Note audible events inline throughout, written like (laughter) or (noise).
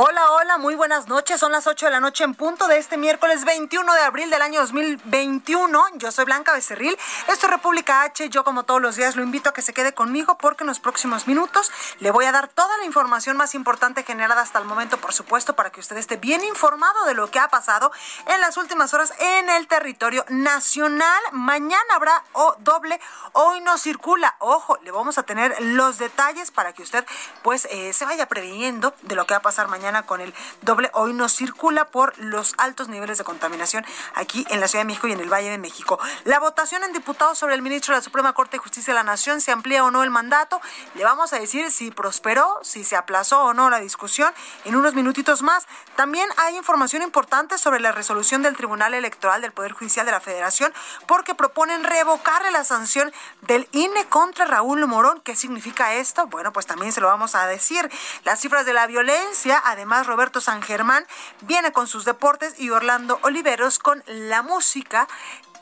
Hola, hola, muy buenas noches. Son las 8 de la noche en punto de este miércoles 21 de abril del año 2021. Yo soy Blanca Becerril. Esto es República H. Yo, como todos los días, lo invito a que se quede conmigo porque en los próximos minutos le voy a dar toda la información más importante generada hasta el momento, por supuesto, para que usted esté bien informado de lo que ha pasado en las últimas horas en el territorio nacional. Mañana habrá o doble, hoy no circula. Ojo, le vamos a tener los detalles para que usted, pues, eh, se vaya previniendo de lo que va a pasar mañana con el doble hoy no circula por los altos niveles de contaminación aquí en la Ciudad de México y en el Valle de México. La votación en diputados sobre el ministro de la Suprema Corte de Justicia de la Nación, se amplía o no el mandato. Le vamos a decir si prosperó, si se aplazó o no la discusión en unos minutitos más. También hay información importante sobre la resolución del Tribunal Electoral del Poder Judicial de la Federación porque proponen revocarle la sanción del INE contra Raúl Morón. ¿Qué significa esto? Bueno, pues también se lo vamos a decir. Las cifras de la violencia, Roberto San Germán viene con sus deportes y Orlando Oliveros con la música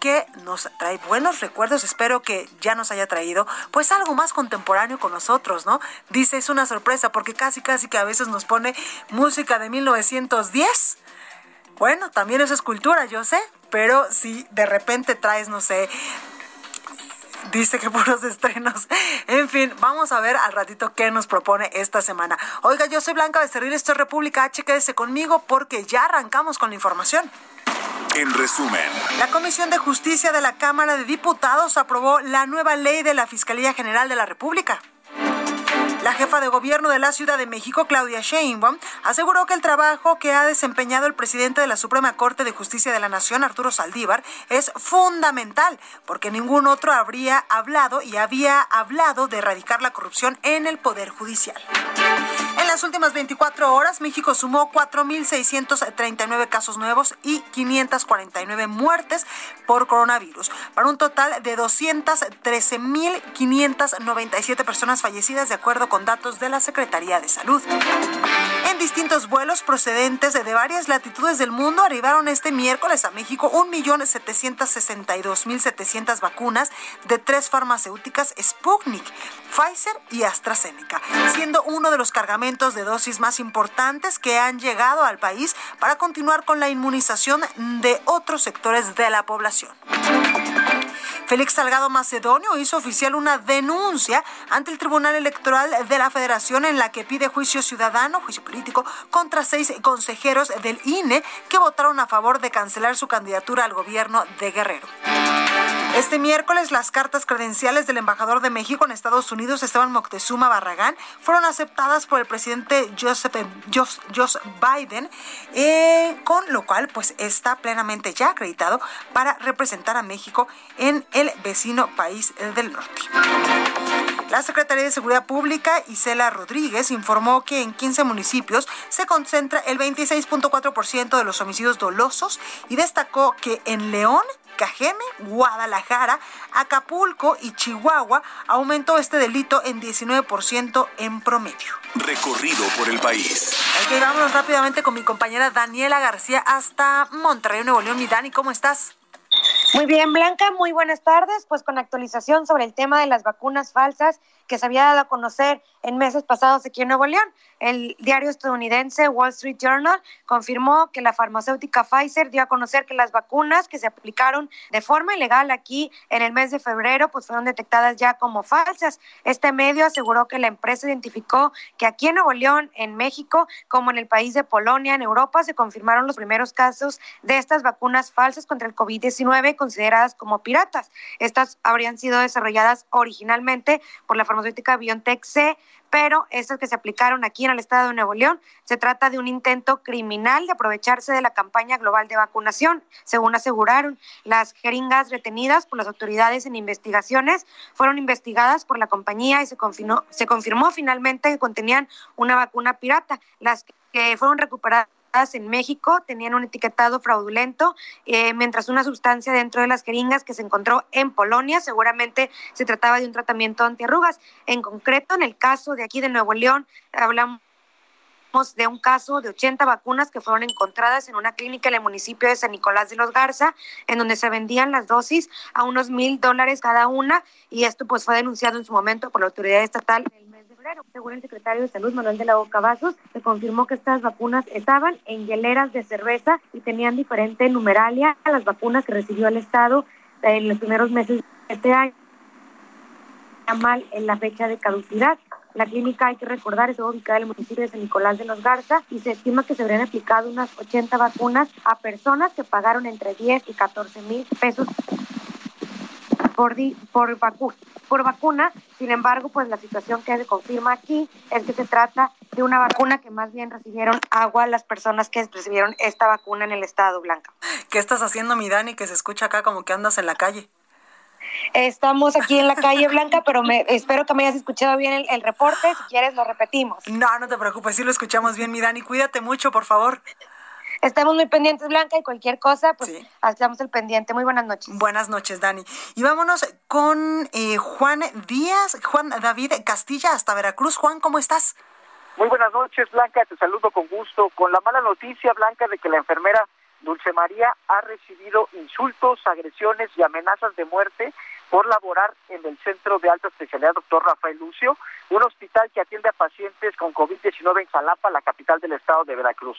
que nos trae buenos recuerdos. Espero que ya nos haya traído pues algo más contemporáneo con nosotros, ¿no? Dice, es una sorpresa porque casi casi que a veces nos pone música de 1910. Bueno, también eso es cultura, yo sé, pero si de repente traes, no sé, dice que (laughs) puros estrenos. En fin, vamos a ver al ratito qué nos propone esta semana. Oiga, yo soy Blanca Becerril, esto es República H, quédese conmigo porque ya arrancamos con la información. En resumen, la Comisión de Justicia de la Cámara de Diputados aprobó la nueva ley de la Fiscalía General de la República. La jefa de gobierno de la Ciudad de México, Claudia Sheinbaum, aseguró que el trabajo que ha desempeñado el presidente de la Suprema Corte de Justicia de la Nación, Arturo Saldívar, es fundamental, porque ningún otro habría hablado y había hablado de erradicar la corrupción en el Poder Judicial. Las últimas 24 horas, México sumó 4.639 casos nuevos y 549 muertes por coronavirus, para un total de 213.597 personas fallecidas, de acuerdo con datos de la Secretaría de Salud. En distintos vuelos procedentes de varias latitudes del mundo arribaron este miércoles a México 1.762.700 vacunas de tres farmacéuticas Sputnik, Pfizer y AstraZeneca, siendo uno de los cargamentos de dosis más importantes que han llegado al país para continuar con la inmunización de otros sectores de la población. Félix Salgado Macedonio hizo oficial una denuncia ante el Tribunal Electoral de la Federación en la que pide juicio ciudadano, juicio político, contra seis consejeros del INE que votaron a favor de cancelar su candidatura al gobierno de Guerrero. Este miércoles las cartas credenciales del embajador de México en Estados Unidos, Esteban Moctezuma Barragán, fueron aceptadas por el presidente Joseph, Biden, eh, con lo cual pues está plenamente ya acreditado para representar a México en el vecino país del norte. La Secretaría de Seguridad Pública, Isela Rodríguez, informó que en 15 municipios se concentra el 26.4% de los homicidios dolosos y destacó que en León Cajeme, Guadalajara, Acapulco y Chihuahua aumentó este delito en 19% en promedio. Recorrido por el país. Ok, vámonos rápidamente con mi compañera Daniela García hasta Monterrey, Nuevo León. Y Dani, ¿cómo estás? Muy bien, Blanca, muy buenas tardes. Pues con actualización sobre el tema de las vacunas falsas que se había dado a conocer en meses pasados aquí en Nuevo León. El diario estadounidense Wall Street Journal confirmó que la farmacéutica Pfizer dio a conocer que las vacunas que se aplicaron de forma ilegal aquí en el mes de febrero pues fueron detectadas ya como falsas. Este medio aseguró que la empresa identificó que aquí en Nuevo León, en México, como en el país de Polonia, en Europa, se confirmaron los primeros casos de estas vacunas falsas contra el COVID-19 consideradas como piratas. Estas habrían sido desarrolladas originalmente por la farmacéutica BioNTech C, pero estas que se aplicaron aquí en el estado de Nuevo León, se trata de un intento criminal de aprovecharse de la campaña global de vacunación. Según aseguraron, las jeringas retenidas por las autoridades en investigaciones fueron investigadas por la compañía y se confirmó, se confirmó finalmente que contenían una vacuna pirata. Las que fueron recuperadas en México tenían un etiquetado fraudulento, eh, mientras una sustancia dentro de las jeringas que se encontró en Polonia seguramente se trataba de un tratamiento antiarrugas. En concreto, en el caso de aquí de Nuevo León, hablamos de un caso de 80 vacunas que fueron encontradas en una clínica en el municipio de San Nicolás de los Garza, en donde se vendían las dosis a unos mil dólares cada una, y esto pues fue denunciado en su momento por la autoridad estatal según el secretario de Salud, Manuel de la Boca Vasos, se confirmó que estas vacunas estaban en hieleras de cerveza y tenían diferente numeralia a las vacunas que recibió el Estado en los primeros meses de este año. mal en la fecha de caducidad. La clínica, hay que recordar, es ubicada en el municipio de San Nicolás de los Garza y se estima que se habrían aplicado unas 80 vacunas a personas que pagaron entre 10 y 14 mil pesos por, por, por vacuna. Sin embargo, pues la situación que se confirma aquí es que se trata de una vacuna que más bien recibieron agua las personas que recibieron esta vacuna en el estado, Blanca. ¿Qué estás haciendo, mi Dani, que se escucha acá como que andas en la calle? Estamos aquí en la calle Blanca, pero me, espero que me hayas escuchado bien el, el, reporte. Si quieres, lo repetimos. No, no te preocupes, sí lo escuchamos bien, mi Dani. Cuídate mucho, por favor. Estamos muy pendientes, Blanca, y cualquier cosa, pues hacemos el pendiente. Muy buenas noches. Buenas noches, Dani. Y vámonos con eh, Juan Díaz, Juan David Castilla, hasta Veracruz. Juan, ¿cómo estás? Muy buenas noches, Blanca. Te saludo con gusto. Con la mala noticia, Blanca, de que la enfermera Dulce María ha recibido insultos, agresiones y amenazas de muerte por laborar en el Centro de Alta Especialidad Doctor Rafael Lucio, un hospital que atiende a pacientes con COVID-19 en Jalapa, la capital del estado de Veracruz.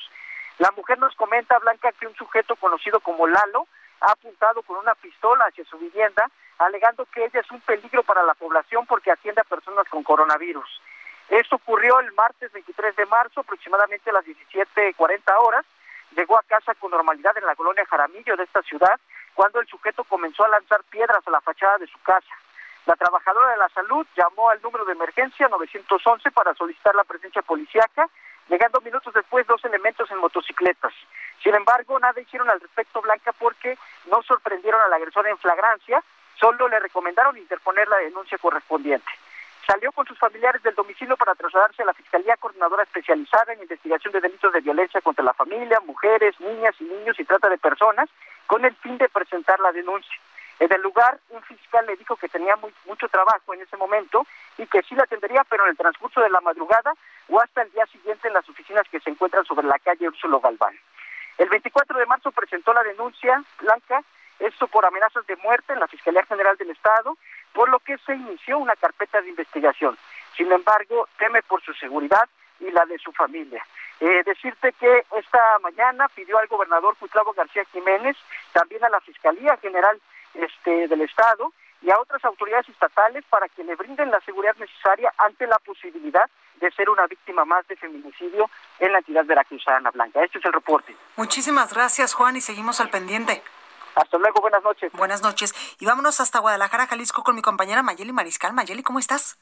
La mujer nos comenta, Blanca, que un sujeto conocido como Lalo ha apuntado con una pistola hacia su vivienda, alegando que ella es un peligro para la población porque atiende a personas con coronavirus. Esto ocurrió el martes 23 de marzo, aproximadamente a las 17.40 horas. Llegó a casa con normalidad en la colonia Jaramillo de esta ciudad, cuando el sujeto comenzó a lanzar piedras a la fachada de su casa. La trabajadora de la salud llamó al número de emergencia 911 para solicitar la presencia policíaca llegando minutos después dos elementos en motocicletas. Sin embargo, nada hicieron al respecto Blanca porque no sorprendieron al agresor en flagrancia, solo le recomendaron interponer la denuncia correspondiente. Salió con sus familiares del domicilio para trasladarse a la Fiscalía Coordinadora Especializada en Investigación de Delitos de Violencia contra la Familia, Mujeres, Niñas y Niños y Trata de Personas, con el fin de presentar la denuncia. En el lugar, un fiscal le dijo que tenía mucho trabajo en ese momento y que sí la atendería, pero en el transcurso de la madrugada o hasta el día siguiente en las oficinas que se encuentran sobre la calle Úrsulo Galván. El 24 de marzo presentó la denuncia blanca, esto por amenazas de muerte en la Fiscalía General del Estado, por lo que se inició una carpeta de investigación. Sin embargo, teme por su seguridad y la de su familia. Eh, decirte que esta mañana pidió al gobernador Gustavo García Jiménez, también a la Fiscalía General este, del Estado y a otras autoridades estatales para que le brinden la seguridad necesaria ante la posibilidad de ser una víctima más de feminicidio en la entidad veracruzana blanca. Este es el reporte. Muchísimas gracias, Juan, y seguimos al pendiente. Hasta luego, buenas noches. Buenas noches. Y vámonos hasta Guadalajara, Jalisco, con mi compañera Mayeli Mariscal. Mayeli, ¿cómo estás?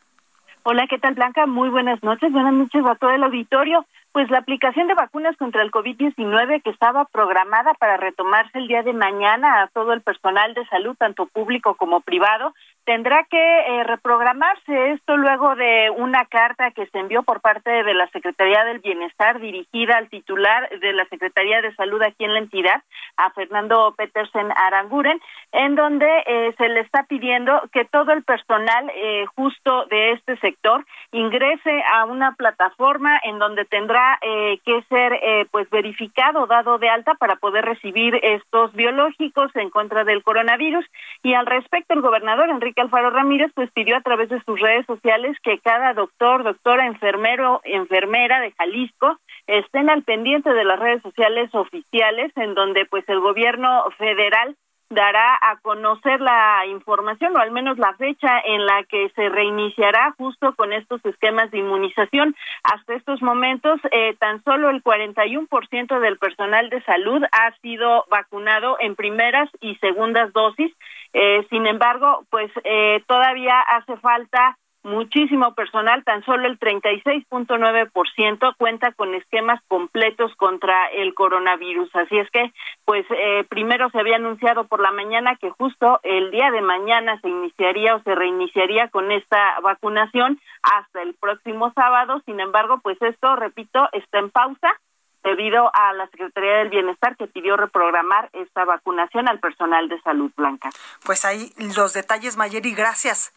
Hola, ¿qué tal, Blanca? Muy buenas noches. Buenas noches a todo el auditorio. Pues la aplicación de vacunas contra el COVID-19 que estaba programada para retomarse el día de mañana a todo el personal de salud, tanto público como privado, tendrá que eh, reprogramarse esto luego de una carta que se envió por parte de la Secretaría del Bienestar dirigida al titular de la Secretaría de Salud aquí en la entidad, a Fernando Petersen Aranguren, en donde eh, se le está pidiendo que todo el personal eh, justo de este sector ingrese a una plataforma en donde tendrá que ser pues verificado, dado de alta para poder recibir estos biológicos en contra del coronavirus. Y al respecto, el gobernador Enrique que Alfaro Ramírez pues pidió a través de sus redes sociales que cada doctor, doctora, enfermero, enfermera de Jalisco estén al pendiente de las redes sociales oficiales en donde pues el gobierno federal dará a conocer la información o al menos la fecha en la que se reiniciará justo con estos esquemas de inmunización. Hasta estos momentos, eh, tan solo el 41% del personal de salud ha sido vacunado en primeras y segundas dosis. Eh, sin embargo, pues eh, todavía hace falta muchísimo personal, tan solo el 36.9% cuenta con esquemas completos contra el coronavirus. Así es que, pues, eh, primero se había anunciado por la mañana que justo el día de mañana se iniciaría o se reiniciaría con esta vacunación hasta el próximo sábado. Sin embargo, pues esto, repito, está en pausa debido a la Secretaría del Bienestar que pidió reprogramar esta vacunación al personal de salud blanca. Pues ahí los detalles, Mayeri, gracias.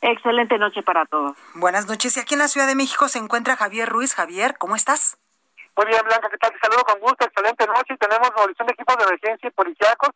Excelente noche para todos. Buenas noches. Y aquí en la Ciudad de México se encuentra Javier Ruiz. Javier, ¿cómo estás? Muy bien, Blanca, ¿qué tal? Te saludo con gusto. Excelente noche. Tenemos movilización de equipos de emergencia y policíacos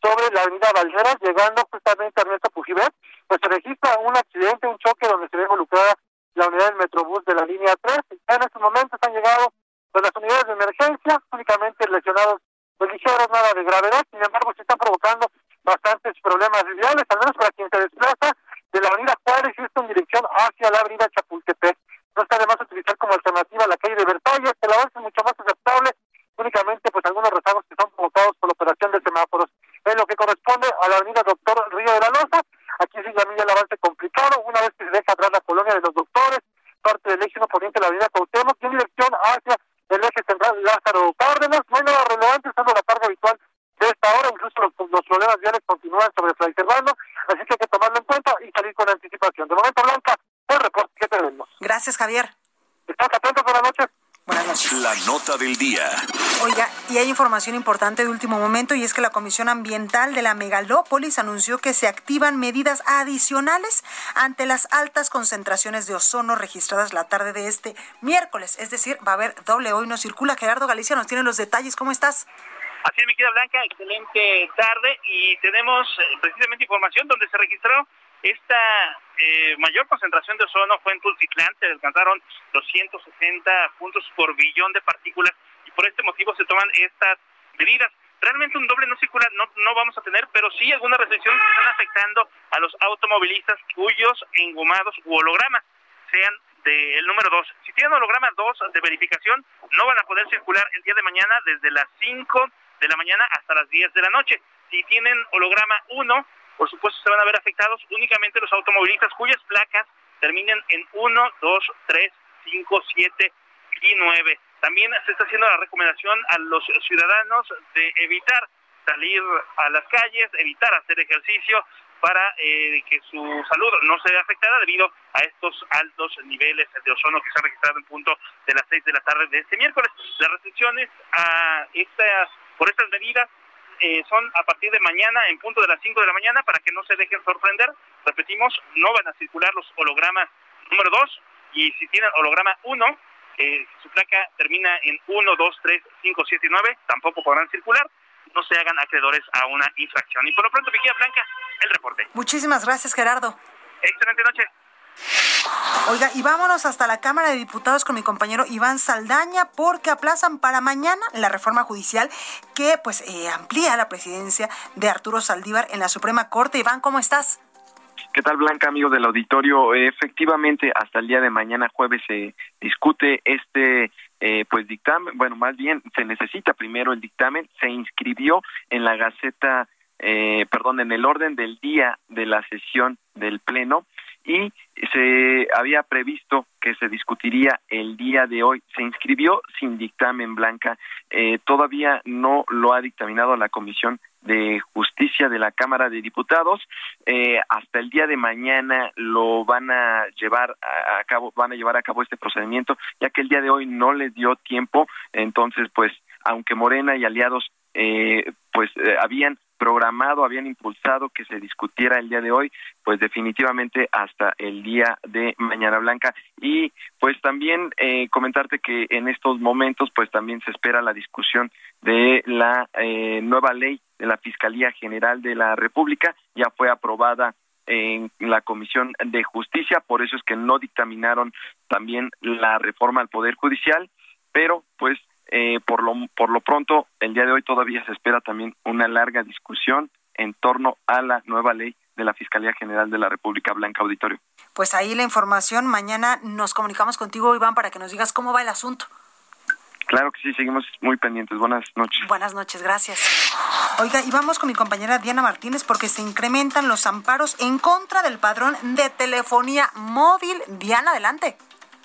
sobre la avenida Valderas, llegando justamente a Ernesto Pujibet. Pues se registra un accidente, un choque donde se ve involucrada la unidad del Metrobús de la línea 3. En estos momentos han llegado pues, las unidades de emergencia, únicamente lesionados pues ligeros, nada de gravedad. Sin embargo, se están provocando bastantes problemas viales, al menos para quien se desplaza de la avenida Juárez y esto en dirección hacia la avenida Chapultepec. No está de más utilizar como alternativa la calle de Versalles, la verdad es mucho más aceptable, únicamente pues algunos rezagos que son provocados por la operación de semáforos. En lo que corresponde a la avenida Doctor Río de la Loza, aquí sí ya el avance complicado, una vez que se deja atrás la colonia de los doctores, parte del eje poniente de la avenida Cuauhtémoc, en dirección hacia el eje central Lázaro Cárdenas, no hay nada relevante, usando la carga habitual de esta hora, incluso los, los problemas viales continúan sobre Fray Servando, así que hay que tomarlo en cuenta y salir con anticipación. De momento, Blanca, el reporte que tenemos. Gracias, Javier. Estamos atentos, buenas noches. Buenas noches. La nota del día. Oiga, y hay información importante de último momento y es que la Comisión Ambiental de la Megalópolis anunció que se activan medidas adicionales ante las altas concentraciones de ozono registradas la tarde de este miércoles. Es decir, va a haber doble hoy no circula. Gerardo Galicia nos tiene los detalles. ¿Cómo estás? Así es, mi querida Blanca, excelente tarde y tenemos eh, precisamente información donde se registró esta eh, mayor concentración de ozono fue en Tultitlán, se alcanzaron los 160 puntos por billón de partículas y por este motivo se toman estas medidas. Realmente un doble no circula no, no vamos a tener, pero sí algunas restricciones que están afectando a los automovilistas cuyos engomados u hologramas sean del número 2. Si tienen holograma 2 de verificación, no van a poder circular el día de mañana desde las 5 de la mañana hasta las 10 de la noche. Si tienen holograma 1, por supuesto se van a ver afectados únicamente los automovilistas cuyas placas terminen en 1, 2, 3, 5, 7 y 9. También se está haciendo la recomendación a los ciudadanos de evitar salir a las calles, evitar hacer ejercicio para eh, que su salud no se vea afectada debido a estos altos niveles de ozono que se han registrado en punto de las 6 de la tarde de este miércoles. Las restricciones a estas por estas medidas eh, son a partir de mañana en punto de las 5 de la mañana para que no se dejen sorprender. Repetimos, no van a circular los hologramas número 2 y si tienen holograma 1, eh, su placa termina en 1, 2, 3, 5, 7 y 9, tampoco podrán circular. No se hagan acreedores a una infracción. Y por lo pronto, Vigía Blanca, el reporte. Muchísimas gracias, Gerardo. Excelente noche. Oiga, y vámonos hasta la Cámara de Diputados con mi compañero Iván Saldaña porque aplazan para mañana la reforma judicial que pues eh, amplía la presidencia de Arturo Saldívar en la Suprema Corte. Iván, ¿cómo estás? ¿Qué tal, Blanca, amigos del auditorio? Efectivamente, hasta el día de mañana jueves se discute este eh, pues dictamen, bueno, más bien se necesita primero el dictamen, se inscribió en la Gaceta, eh, perdón, en el orden del día de la sesión del Pleno y se había previsto que se discutiría el día de hoy. Se inscribió sin dictamen blanca. Eh, todavía no lo ha dictaminado la Comisión de Justicia de la Cámara de Diputados. Eh, hasta el día de mañana lo van a llevar a, cabo, van a llevar a cabo este procedimiento, ya que el día de hoy no les dio tiempo. Entonces, pues, aunque Morena y aliados eh, pues eh, habían programado, habían impulsado que se discutiera el día de hoy, pues definitivamente hasta el día de Mañana Blanca. Y pues también eh, comentarte que en estos momentos pues también se espera la discusión de la eh, nueva ley de la Fiscalía General de la República, ya fue aprobada en la Comisión de Justicia, por eso es que no dictaminaron también la reforma al Poder Judicial, pero pues eh, por, lo, por lo pronto, el día de hoy todavía se espera también una larga discusión en torno a la nueva ley de la Fiscalía General de la República Blanca Auditorio. Pues ahí la información. Mañana nos comunicamos contigo, Iván, para que nos digas cómo va el asunto. Claro que sí, seguimos muy pendientes. Buenas noches. Buenas noches, gracias. Oiga, y vamos con mi compañera Diana Martínez porque se incrementan los amparos en contra del padrón de telefonía móvil. Diana, adelante.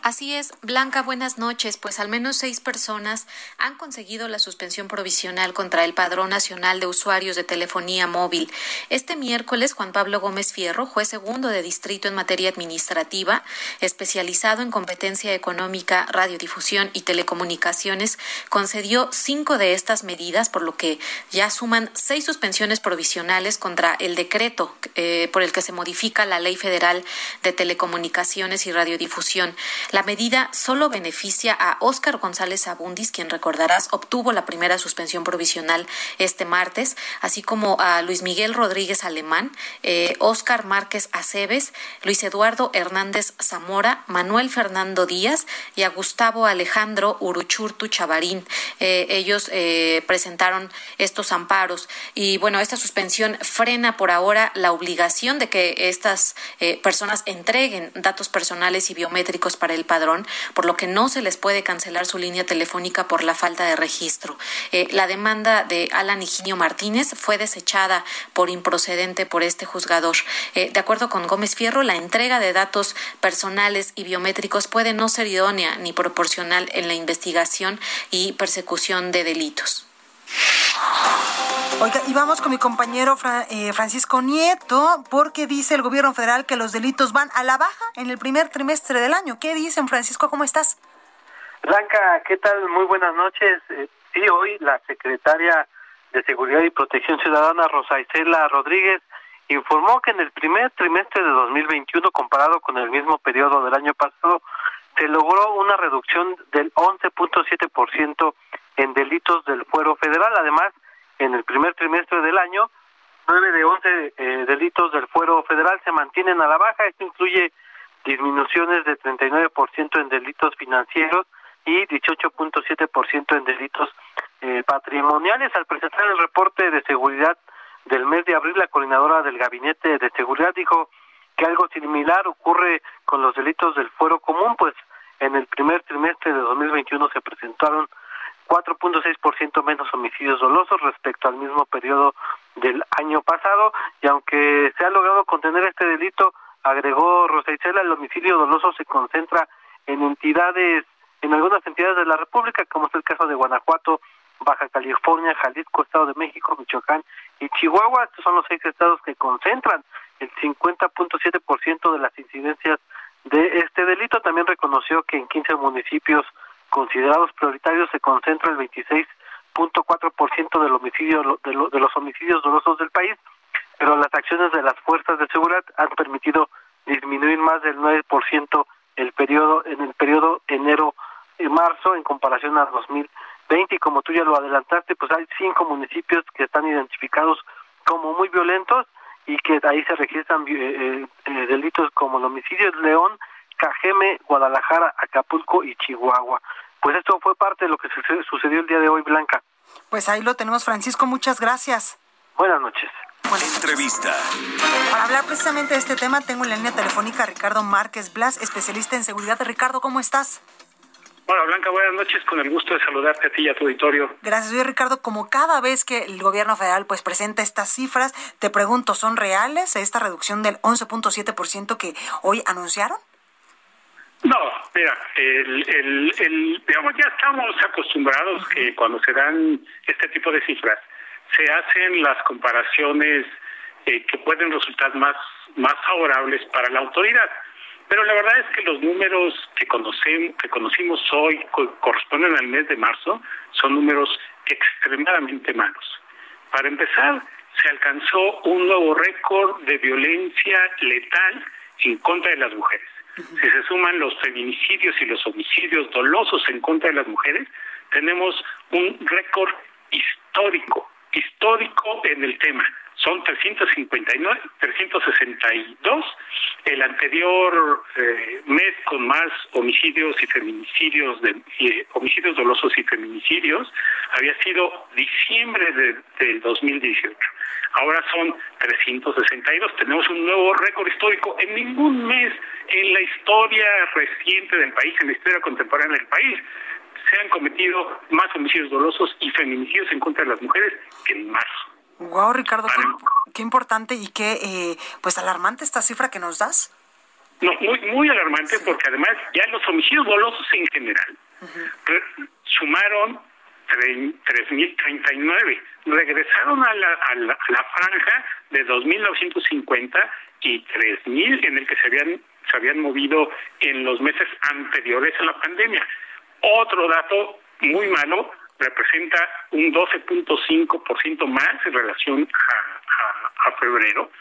Así es, Blanca, buenas noches. Pues al menos seis personas han conseguido la suspensión provisional contra el Padrón Nacional de Usuarios de Telefonía Móvil. Este miércoles, Juan Pablo Gómez Fierro, juez segundo de distrito en materia administrativa, especializado en competencia económica, radiodifusión y telecomunicaciones, concedió cinco de estas medidas, por lo que ya suman seis suspensiones provisionales contra el decreto eh, por el que se modifica la Ley Federal de Telecomunicaciones y Radiodifusión. La medida solo beneficia a Óscar González Abundis, quien recordarás obtuvo la primera suspensión provisional este martes, así como a Luis Miguel Rodríguez Alemán, eh, Óscar Márquez Aceves, Luis Eduardo Hernández Zamora, Manuel Fernando Díaz y a Gustavo Alejandro Uruchurtu Chavarín. Eh, ellos eh, presentaron estos amparos y bueno, esta suspensión frena por ahora la obligación de que estas personas entreguen datos personales y biométricos para el padrón, por lo que no se les puede cancelar su línea telefónica por la falta de registro. Eh, la demanda de Alan Higinio Martínez fue desechada por improcedente por este juzgador. Eh, de acuerdo con Gómez Fierro, la entrega de datos personales y biométricos puede no ser idónea ni proporcional en la investigación y persecución de delitos. Y vamos con mi compañero eh, Francisco Nieto, porque dice el gobierno federal que los delitos van a la baja en el primer trimestre del año. ¿Qué dicen, Francisco? ¿Cómo estás? Blanca, ¿qué tal? Muy buenas noches. Eh, sí, hoy la secretaria de Seguridad y Protección Ciudadana, Rosa Isela Rodríguez, informó que en el primer trimestre de 2021, comparado con el mismo periodo del año pasado, se logró una reducción del 11.7% en delitos del fuero federal. Además, en el primer trimestre del año, nueve de once eh, delitos del fuero federal se mantienen a la baja. Esto incluye disminuciones de 39% en delitos financieros y 18.7% en delitos eh, patrimoniales. Al presentar el reporte de seguridad del mes de abril, la coordinadora del Gabinete de Seguridad dijo que algo similar ocurre con los delitos del fuero común, pues en el primer trimestre de 2021 se presentaron 4.6% menos homicidios dolosos respecto al mismo periodo del año pasado y aunque se ha logrado contener este delito, agregó Rosa Isela, el homicidio doloso se concentra en entidades, en algunas entidades de la República, como es el caso de Guanajuato, Baja California, Jalisco, Estado de México, Michoacán y Chihuahua. Estos son los seis estados que concentran el 50.7% de las incidencias de este delito. También reconoció que en 15 municipios considerados prioritarios se concentra el 26.4% del homicidio de, de los homicidios dolosos del país, pero las acciones de las fuerzas de seguridad han permitido disminuir más del 9% el periodo en el periodo enero marzo en comparación a 2020 y como tú ya lo adelantaste, pues hay cinco municipios que están identificados como muy violentos y que ahí se registran eh, eh, delitos como el homicidio León, Cajeme, Guadalajara, Acapulco y Chihuahua. Pues esto fue parte de lo que sucedió el día de hoy, Blanca. Pues ahí lo tenemos, Francisco. Muchas gracias. Buenas noches. Entrevista. Para hablar precisamente de este tema, tengo en la línea telefónica a Ricardo Márquez Blas, especialista en seguridad. Ricardo, ¿cómo estás? Hola Blanca, buenas noches, con el gusto de saludarte a ti y a tu auditorio. Gracias, soy Ricardo. Como cada vez que el gobierno federal pues presenta estas cifras, te pregunto, ¿son reales esta reducción del 11.7% que hoy anunciaron? No, mira, el, el, digamos, ya estamos acostumbrados que cuando se dan este tipo de cifras, se hacen las comparaciones eh, que pueden resultar más, más favorables para la autoridad. Pero la verdad es que los números que conocemos, que conocimos hoy corresponden al mes de marzo, son números extremadamente malos. Para empezar, se alcanzó un nuevo récord de violencia letal en contra de las mujeres. Si se suman los feminicidios y los homicidios dolosos en contra de las mujeres, tenemos un récord histórico, histórico en el tema. Son 359, 362 el anterior eh, mes con más homicidios y feminicidios, eh, homicidios dolosos y feminicidios, había sido diciembre de, del 2018. Ahora son 362. Tenemos un nuevo récord histórico. En ningún mes en la historia reciente del país, en la historia contemporánea del país, se han cometido más homicidios dolosos y feminicidios en contra de las mujeres que en marzo. Wow, Ricardo, qué, importante y qué eh, pues alarmante esta cifra que nos das. No, muy, muy alarmante porque además ya los homicidios dolosos en general sumaron 3.039. Regresaron a la, a, la, a la franja de 2.950 y 3.000 en el que se habían, se habían movido en los meses anteriores a la pandemia. Otro dato muy malo representa un 12.5% más en relación a, febrero.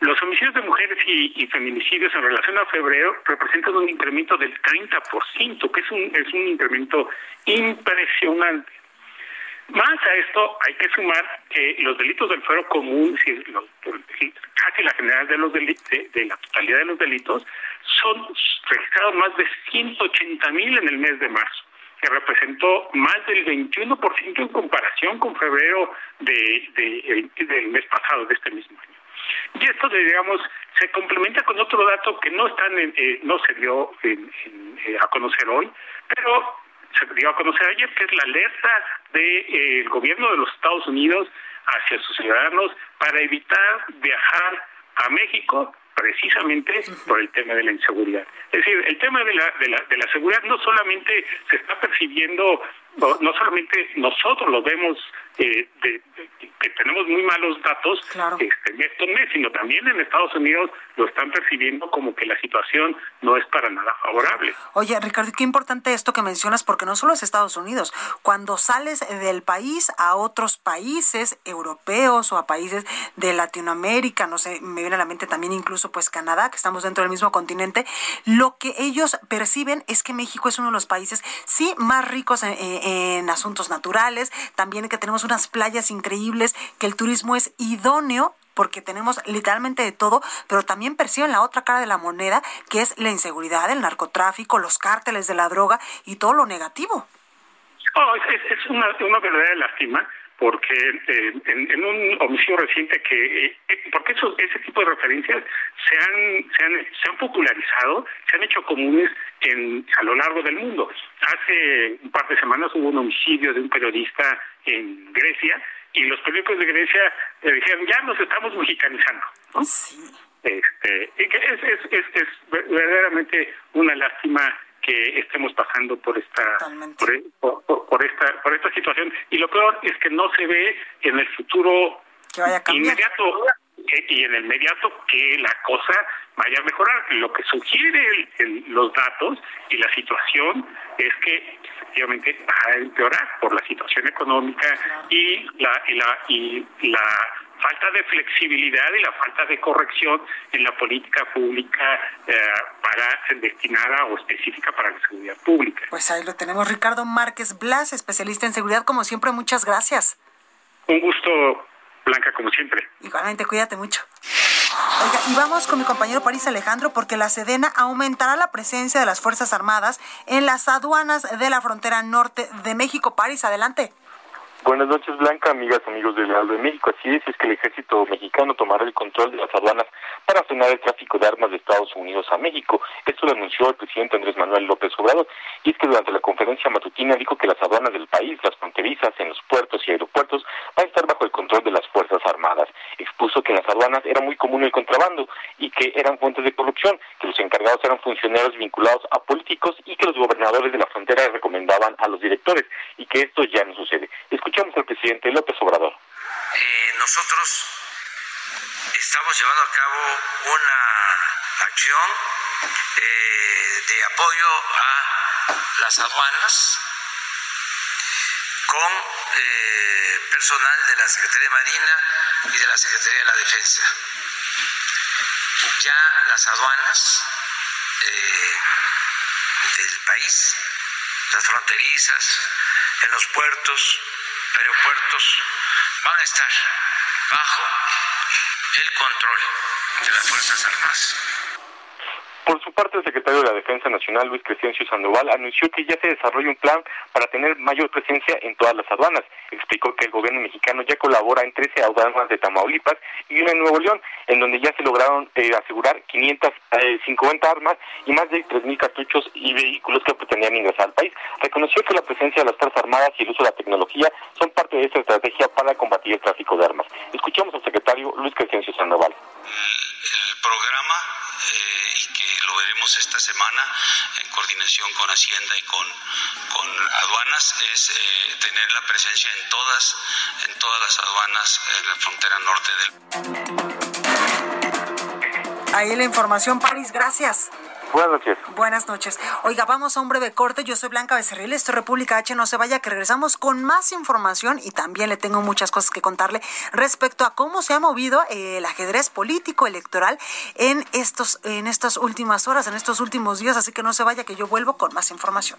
Los homicidios de mujeres y, feminicidios en relación a febrero representan un incremento del 30%, que es un, es un incremento impresionante. Más a esto hay que sumar que los delitos del fuero común, casi la general de los delitos, de, la totalidad de los delitos, son registrados más de 180 mil en el mes de marzo representó más del 21% en comparación con febrero de, del mes pasado, de este mismo año. Y esto, digamos, se complementa con otro dato que no están eh, no se dio eh, a conocer hoy, pero se dio a conocer ayer, que es la alerta del de, eh, gobierno de los Estados Unidos hacia sus ciudadanos para evitar viajar a México precisamente por el tema de la inseguridad. Es decir, el tema de la, de la, de la seguridad no solamente se está percibiendo, no solamente nosotros lo vemos eh, de, que tenemos muy malos datos este, en estos meses, sino también en Estados Unidos lo están percibiendo como que la situación no es para nada favorable. Oye, Ricardo, qué importante esto que mencionas, porque no solo es Estados Unidos, cuando sales del país a otros países europeos o a países de Latinoamérica, no sé, me viene a la mente también incluso pues Canadá, que estamos dentro del mismo continente, lo que ellos perciben es que México es uno de los países, sí, más ricos en, en asuntos naturales, también que tenemos unas playas increíbles, que el turismo es idóneo porque tenemos literalmente de todo, pero también perciben la otra cara de la moneda, que es la inseguridad, el narcotráfico, los cárteles de la droga y todo lo negativo. Oh, es, una, una verdadera lástima porque eh, en, un homicidio reciente que eh, eh, porque eso, ese tipo de referencias se han, se han se han popularizado se han hecho comunes en a lo largo del mundo hace un par de semanas hubo un homicidio de un periodista en Grecia y los periódicos de Grecia le dijeron ya nos estamos mexicanizando sí. este y que es, es, es, es verdaderamente una lástima que estemos pasando por esta por, por, esta por esta situación. Y lo peor es que no se ve en el futuro inmediato eh, y en el inmediato que la cosa vaya a mejorar. Lo que sugiere los datos y la situación es que efectivamente va a empeorar por la situación económica y la y la y la falta de flexibilidad y la falta de corrección en la política pública eh, para destinada o específica para la seguridad pública. Pues ahí lo tenemos, Ricardo Márquez Blas, especialista en seguridad, como siempre, muchas gracias. Un gusto, Blanca, como siempre. Igualmente, cuídate mucho. Oiga, y vamos con mi compañero París Alejandro porque la Sedena aumentará la presencia de las Fuerzas Armadas en las aduanas de la frontera norte de México. París, adelante. Buenas noches, Blanca, amigas, amigos del Real de México. Así es, es que el ejército mexicano tomará el control de las aduanas para frenar el tráfico de armas de Estados Unidos a México. Esto lo anunció el presidente Andrés Manuel López Obrador. Y es que durante la conferencia matutina dijo que las aduanas del país, las fronterizas, en los puertos y aeropuertos, van a estar bajo el control de las Fuerzas Armadas. Expuso que en las aduanas era muy común el contrabando y que eran fuentes de corrupción, que los encargados eran funcionarios vinculados a políticos y que los gobernadores de la frontera recomendaban a los directores y que esto ya no sucede. Escuchamos presidente López Obrador. Eh, nosotros estamos llevando a cabo una acción eh, de apoyo a las aduanas con eh, personal de la Secretaría de Marina y de la Secretaría de la Defensa. Ya las aduanas del país, las fronterizas, en los puertos, aeropuertos van a estar bajo el control de las Fuerzas Armadas. Por su parte, el secretario de la Defensa Nacional, Luis Crescencio Sandoval, anunció que ya se desarrolla un plan para tener mayor presencia en todas las aduanas. Explicó que el gobierno mexicano ya colabora en 13 aduanas de Tamaulipas y una en Nuevo León, en donde ya se lograron eh, asegurar 550 eh, armas y más de 3.000 cartuchos y vehículos que pretendían ingresar al país. Reconoció que la presencia de las Fuerzas Armadas y el uso de la tecnología son parte de esta estrategia para combatir el tráfico de armas. Escuchamos al secretario Luis Crescencio Sandoval. El programa eh, y que lo veremos esta semana en coordinación con Hacienda y con, con aduanas es eh, tener la presencia en todas en todas las aduanas en la frontera norte del Ahí la información, París, gracias. Buenas noches. Buenas noches. Oiga, vamos a un breve corte. Yo soy Blanca Becerril, esto es República H. No se vaya, que regresamos con más información y también le tengo muchas cosas que contarle respecto a cómo se ha movido el ajedrez político electoral en estos en estas últimas horas, en estos últimos días. Así que no se vaya, que yo vuelvo con más información.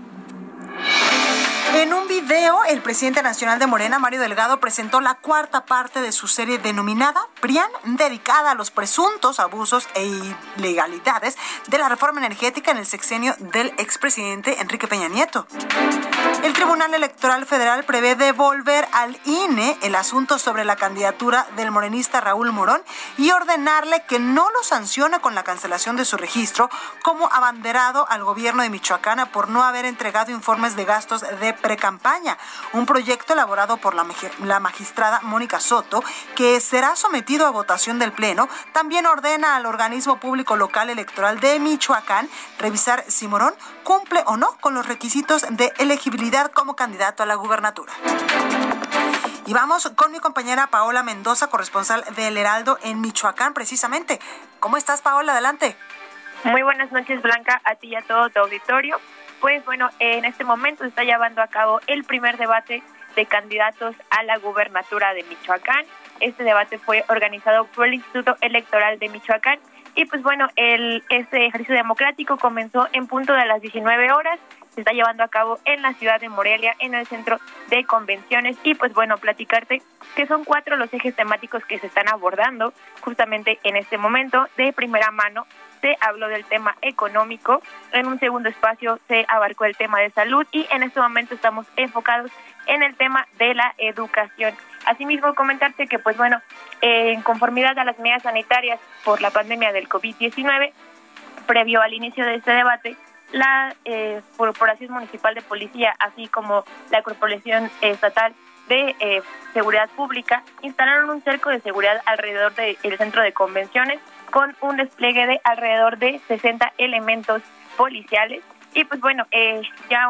En un video, el presidente nacional de Morena, Mario Delgado, presentó la cuarta parte de su serie denominada PRIAN, dedicada a los presuntos abusos e ilegalidades de la reforma energética en el sexenio del expresidente Enrique Peña Nieto. El Tribunal Electoral Federal prevé devolver al INE el asunto sobre la candidatura del morenista Raúl Morón y ordenarle que no lo sancione con la cancelación de su registro como abanderado al gobierno de Michoacán por no haber entregado informes de gastos de precampaña, un proyecto elaborado por la, la magistrada Mónica Soto que será sometido a votación del Pleno. También ordena al organismo público local electoral de Michoacán revisar si Morón cumple o no con los requisitos de elegibilidad como candidato a la gubernatura. Y vamos con mi compañera Paola Mendoza, corresponsal del Heraldo en Michoacán, precisamente. ¿Cómo estás, Paola? Adelante. Muy buenas noches, Blanca, a ti y a todo tu auditorio. Pues bueno, en este momento se está llevando a cabo el primer debate de candidatos a la gubernatura de Michoacán. Este debate fue organizado por el Instituto Electoral de Michoacán y pues bueno, el, este ejercicio democrático comenzó en punto de las 19 horas, se está llevando a cabo en la ciudad de Morelia, en el centro de convenciones. Y pues bueno, platicarte que son cuatro los ejes temáticos que se están abordando justamente en este momento. De primera mano se habló del tema económico, en un segundo espacio se abarcó el tema de salud. Y en este momento estamos enfocados en el tema de la educación. Asimismo, comentarte que, pues bueno, en conformidad a las medidas sanitarias por la pandemia del COVID-19, previo al inicio de este debate, la eh, Corporación Municipal de Policía, así como la Corporación Estatal de eh, Seguridad Pública, instalaron un cerco de seguridad alrededor del centro de convenciones con un despliegue de alrededor de 60 elementos policiales. Y pues bueno, eh, ya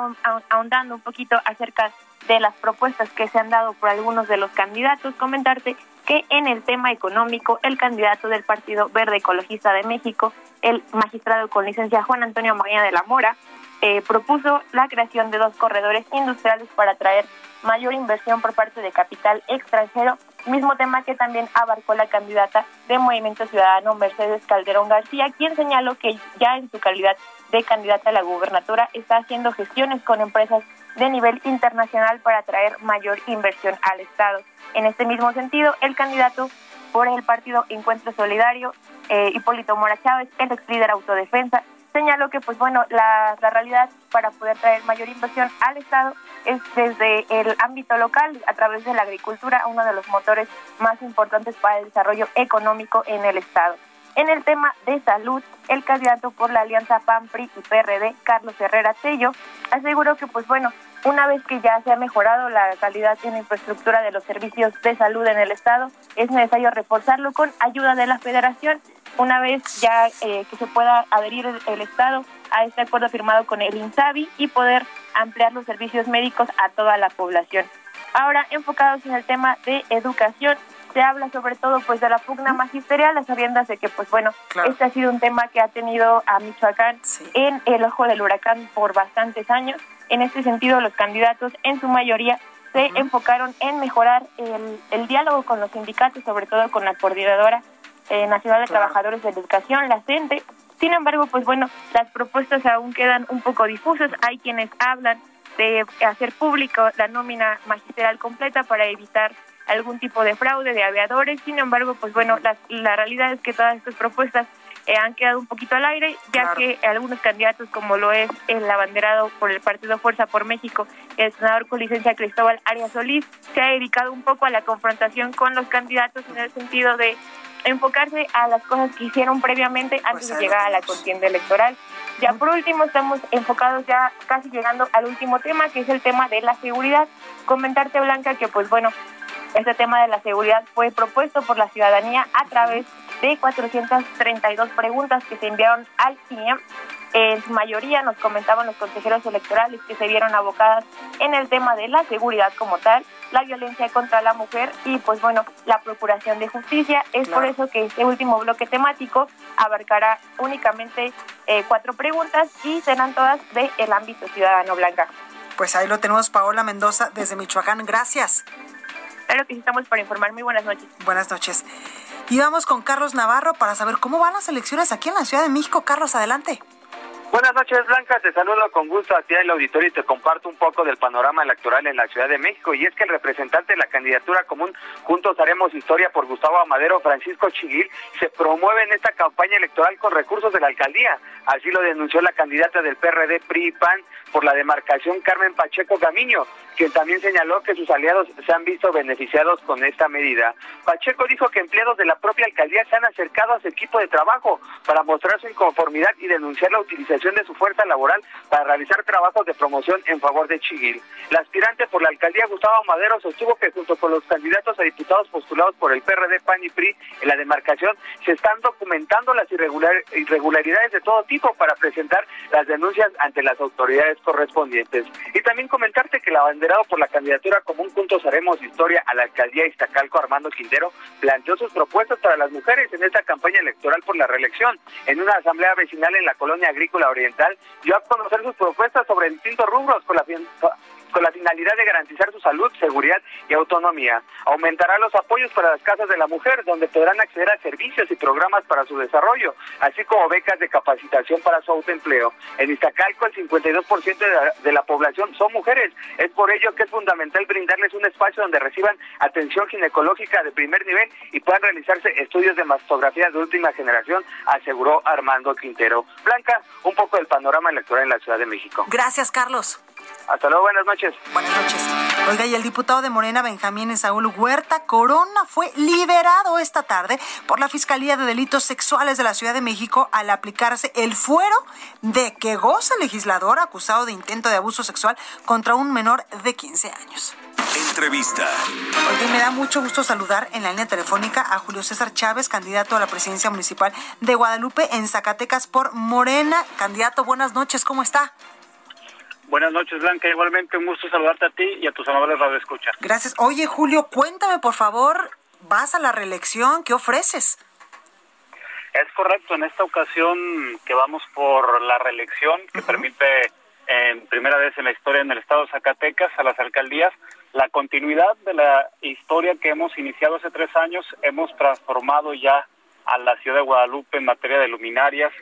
ahondando un poquito acerca de las propuestas que se han dado por algunos de los candidatos, comentarte que en el tema económico, el candidato del Partido Verde Ecologista de México, el magistrado con licencia Juan Antonio Magana de la Mora, eh, propuso la creación de dos corredores industriales para atraer mayor inversión por parte de capital extranjero mismo tema que también abarcó la candidata de Movimiento Ciudadano Mercedes Calderón García, quien señaló que ya en su calidad de candidata a la gubernatura está haciendo gestiones con empresas de nivel internacional para atraer mayor inversión al Estado. En este mismo sentido, el candidato por el partido Encuentro Solidario, eh, Hipólito Mora Chávez, el ex líder autodefensa, señaló que, pues bueno, la, la realidad para poder traer mayor inversión al Estado es desde el ámbito local, a través de la agricultura, uno de los motores más importantes para el desarrollo económico en el Estado. En el tema de salud, el candidato por la alianza PAN-PRI y PRD, Carlos Herrera Tello, aseguró que, pues bueno, una vez que ya se ha mejorado la calidad en la infraestructura de los servicios de salud en el Estado, es necesario reforzarlo con ayuda de la Federación. Una vez ya eh, que se pueda adherir el, el, Estado a este acuerdo firmado con el INSABI y poder ampliar los servicios médicos a toda la población. Ahora, enfocados en el tema de educación, se habla sobre todo pues de la pugna magisterial, sabiendas de que pues bueno, claro. este ha sido un tema que ha tenido a Michoacán sí. en el ojo del huracán por bastantes años. En este sentido, los candidatos en su mayoría se uh -huh. enfocaron en mejorar el, el, diálogo con los sindicatos, sobre todo con la coordinadora eh, nacional de claro. trabajadores de la educación, la CENTE. Sin embargo, pues bueno, las propuestas aún quedan un poco difusas. Hay quienes hablan de hacer público la nómina magisterial completa para evitar algún tipo de fraude de aviadores. Sin embargo, pues bueno, la, la realidad es que todas estas propuestas eh, han quedado un poquito al aire, ya claro. que algunos candidatos, como lo es el abanderado por el Partido Fuerza por México, el senador con licencia Cristóbal Arias Solís, se ha dedicado un poco a la confrontación con los candidatos en el sentido de enfocarse a las cosas que hicieron previamente antes pues de llegar a la contienda electoral. Ya por último estamos enfocados ya casi llegando al último tema, que es el tema de la seguridad. Comentarte, Blanca, que pues bueno, este tema de la seguridad fue propuesto por la ciudadanía a través de 432 preguntas que se enviaron al CIEM. En su mayoría nos comentaban los consejeros electorales que se vieron abocadas en el tema de la seguridad como tal, la violencia contra la mujer y pues bueno, la procuración de justicia. Es claro. por eso que este último bloque temático abarcará únicamente eh, cuatro preguntas y serán todas del el ámbito ciudadano blanca. Pues ahí lo tenemos, Paola Mendoza, desde Michoacán. Gracias. Claro que sí estamos para informar. Muy buenas noches. Buenas noches. Y vamos con Carlos Navarro para saber cómo van las elecciones aquí en la Ciudad de México. Carlos, adelante. Buenas noches, Blanca. Te saludo con gusto a ti en el auditorio y te comparto un poco del panorama electoral en la Ciudad de México. Y es que el representante de la candidatura común Juntos Haremos Historia por Gustavo Amadero, Francisco Chiguil, se promueve en esta campaña electoral con recursos de la alcaldía. Así lo denunció la candidata del PRD, PRI y PAN por la demarcación Carmen Pacheco Gamiño, quien también señaló que sus aliados se han visto beneficiados con esta medida. Pacheco dijo que empleados de la propia alcaldía se han acercado a su equipo de trabajo para mostrar su inconformidad y denunciar la utilización de su fuerza laboral para realizar trabajos de promoción en favor de Chiguil. La aspirante por la alcaldía Gustavo Madero sostuvo que junto con los candidatos a diputados postulados por el PRD, PAN y PRI en la demarcación se están documentando las irregular irregularidades de todo tipo para presentar las denuncias ante las autoridades correspondientes. Y también comentarte que el abanderado por la candidatura común Juntos Haremos Historia a la alcaldía Iztacalco, Armando Quintero, planteó sus propuestas para las mujeres en esta campaña electoral por la reelección. En una asamblea vecinal en la colonia agrícola oriental, dio a conocer sus propuestas sobre distintos rubros con la con la finalidad de garantizar su salud, seguridad y autonomía. Aumentará los apoyos para las casas de la mujer, donde podrán acceder a servicios y programas para su desarrollo, así como becas de capacitación para su autoempleo. En Iztacalco, el 52% de la, de la población son mujeres. Es por ello que es fundamental brindarles un espacio donde reciban atención ginecológica de primer nivel y puedan realizarse estudios de mastografía de última generación, aseguró Armando Quintero. Blanca, un poco del panorama electoral en la Ciudad de México. Gracias, Carlos. Hasta luego, buenas noches. Buenas noches. Oiga, y el diputado de Morena, Benjamín Saúl Huerta Corona, fue liberado esta tarde por la Fiscalía de Delitos Sexuales de la Ciudad de México al aplicarse el fuero de que goza el legislador acusado de intento de abuso sexual contra un menor de 15 años. Entrevista. Oiga, me da mucho gusto saludar en la línea telefónica a Julio César Chávez, candidato a la presidencia municipal de Guadalupe en Zacatecas por Morena. Candidato, buenas noches, ¿cómo está? Buenas noches, Blanca. Igualmente un gusto saludarte a ti y a tus amables radioescuchas. Gracias. Oye, Julio, cuéntame, por favor, ¿vas a la reelección? ¿Qué ofreces? Es correcto. En esta ocasión que vamos por la reelección, que uh -huh. permite en primera vez en la historia en el estado de Zacatecas a las alcaldías la continuidad de la historia que hemos iniciado hace tres años. Hemos transformado ya a la ciudad de Guadalupe en materia de luminarias.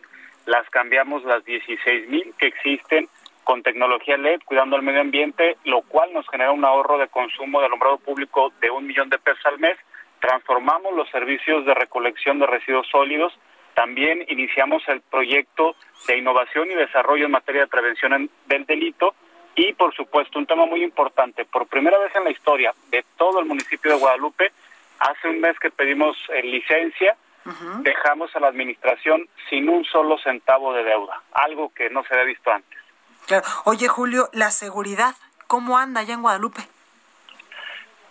Las cambiamos las 16 mil que existen con tecnología LED, cuidando el medio ambiente, lo cual nos genera un ahorro de consumo de alumbrado público de un millón de pesos al mes. Transformamos los servicios de recolección de residuos sólidos, También iniciamos el proyecto de innovación y desarrollo en materia de prevención del delito y, por supuesto, un tema muy importante, por primera vez en la historia de todo el municipio de Guadalupe, hace un mes que pedimos eh, licencia, dejamos a la administración sin un solo centavo de deuda, algo que no se había visto antes. Claro. Oye, Julio, la seguridad, ¿cómo anda allá en Guadalupe?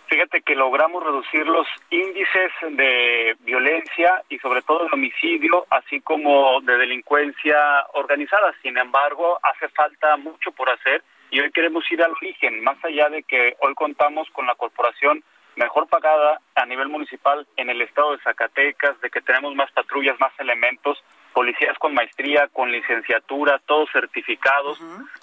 Fíjate que logramos reducir los índices de violencia y sobre todo de homicidio, así como de delincuencia organizada. Sin embargo, hace falta mucho por hacer y hoy queremos ir al origen, más allá de que hoy contamos con la corporación mejor pagada a nivel municipal en el estado de Zacatecas, de que tenemos más patrullas, más elementos, policías con maestría, con licenciatura, todos certificados,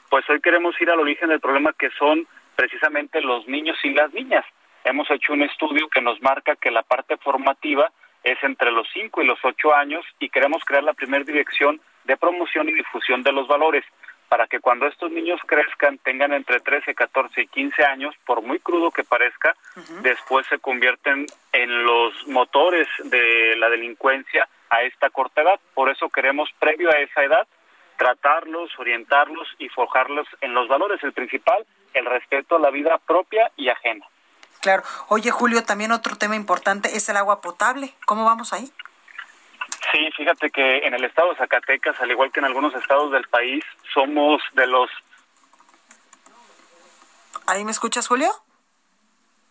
pues hoy queremos ir al origen del problema que son precisamente los niños y las niñas. Hemos hecho un estudio que nos marca que la parte formativa es entre los 5 y los 8 años y queremos crear la primera dirección de promoción y difusión de los valores para que cuando estos niños crezcan tengan entre 13, 14 y 15 años, por muy crudo que parezca, después se convierten en los motores de la delincuencia a esta corta edad. Por eso queremos, previo a esa edad, tratarlos, orientarlos y forjarlos en los valores. El principal, el respeto a la vida propia y ajena. Claro. Oye, Julio, también otro tema importante es el agua potable. ¿Cómo vamos ahí? Sí, fíjate que en el estado de Zacatecas, al igual que en algunos estados del país, somos de los... ¿Ahí me escuchas, Julio?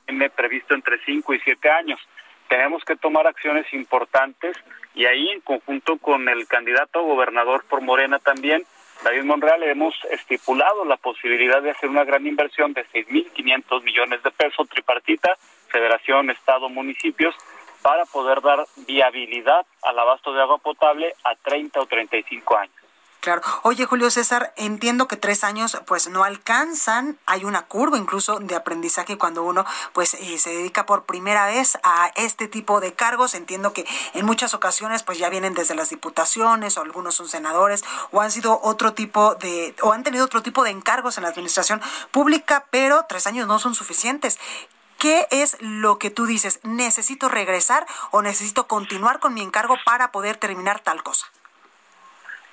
Tiene previsto entre 5 y 7 años. Tenemos que tomar acciones importantes y ahí en conjunto con el candidato gobernador por Morena también, David Monreal, hemos estipulado la posibilidad de hacer una gran inversión de 6.500 millones de pesos tripartita, federación, estado, municipios, para poder dar viabilidad al abasto de agua potable a 30 o 35 años. Claro. Oye, Julio César, entiendo que tres años pues no alcanzan. Hay una curva incluso de aprendizaje cuando uno pues eh, se dedica por primera vez a este tipo de cargos. Entiendo que en muchas ocasiones pues ya vienen desde las diputaciones o algunos son senadores o han sido otro tipo de o han tenido otro tipo de encargos en la administración pública, pero tres años no son suficientes. ¿Qué es lo que tú dices? ¿Necesito regresar o necesito continuar con mi encargo para poder terminar tal cosa?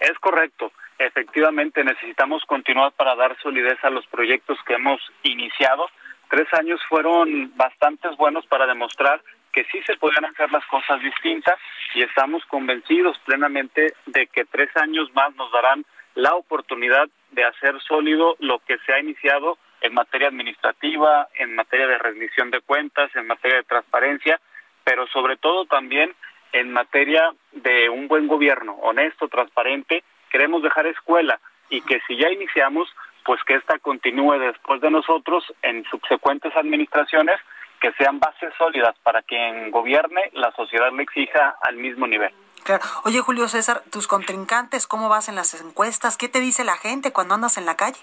Es correcto. Efectivamente, necesitamos continuar para dar solidez a los proyectos que hemos iniciado. Tres años fueron bastante buenos para demostrar que sí se podían hacer las cosas distintas y estamos convencidos plenamente de que tres años más nos darán la oportunidad de hacer sólido lo que se ha iniciado en materia administrativa, en materia de rendición de cuentas, en materia de transparencia, pero sobre todo también en materia de un buen gobierno, honesto, transparente, queremos dejar escuela y que si ya iniciamos, pues que esta continúe después de nosotros en subsecuentes administraciones que sean bases sólidas para que en gobierne la sociedad le exija al mismo nivel. Claro. Oye, Julio César, tus contrincantes, ¿cómo vas en las encuestas? ¿Qué te dice la gente cuando andas en la calle?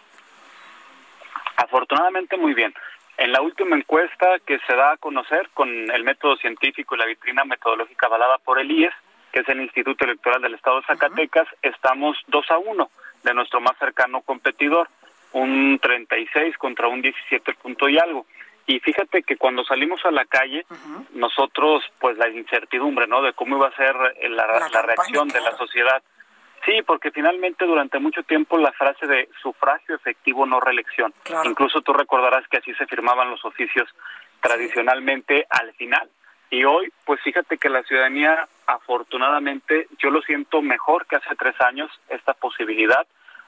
Afortunadamente muy bien. En la última encuesta que se da a conocer con el método científico y la vitrina metodológica avalada por el IES, que es el Instituto Electoral del Estado de Zacatecas, estamos 2 a 1 de nuestro más cercano competidor, un 36 contra un 17 punto y algo. Y fíjate que cuando salimos a la calle, nosotros, pues la incertidumbre, ¿no? De cómo iba a ser la, la, reacción de la sociedad Sí, porque finalmente durante mucho tiempo la frase de sufragio efectivo no reelección. Incluso tú recordarás que así se firmaban los oficios tradicionalmente al final. Y hoy, pues fíjate que la ciudadanía, afortunadamente, yo lo siento mejor que hace tres años, esta posibilidad.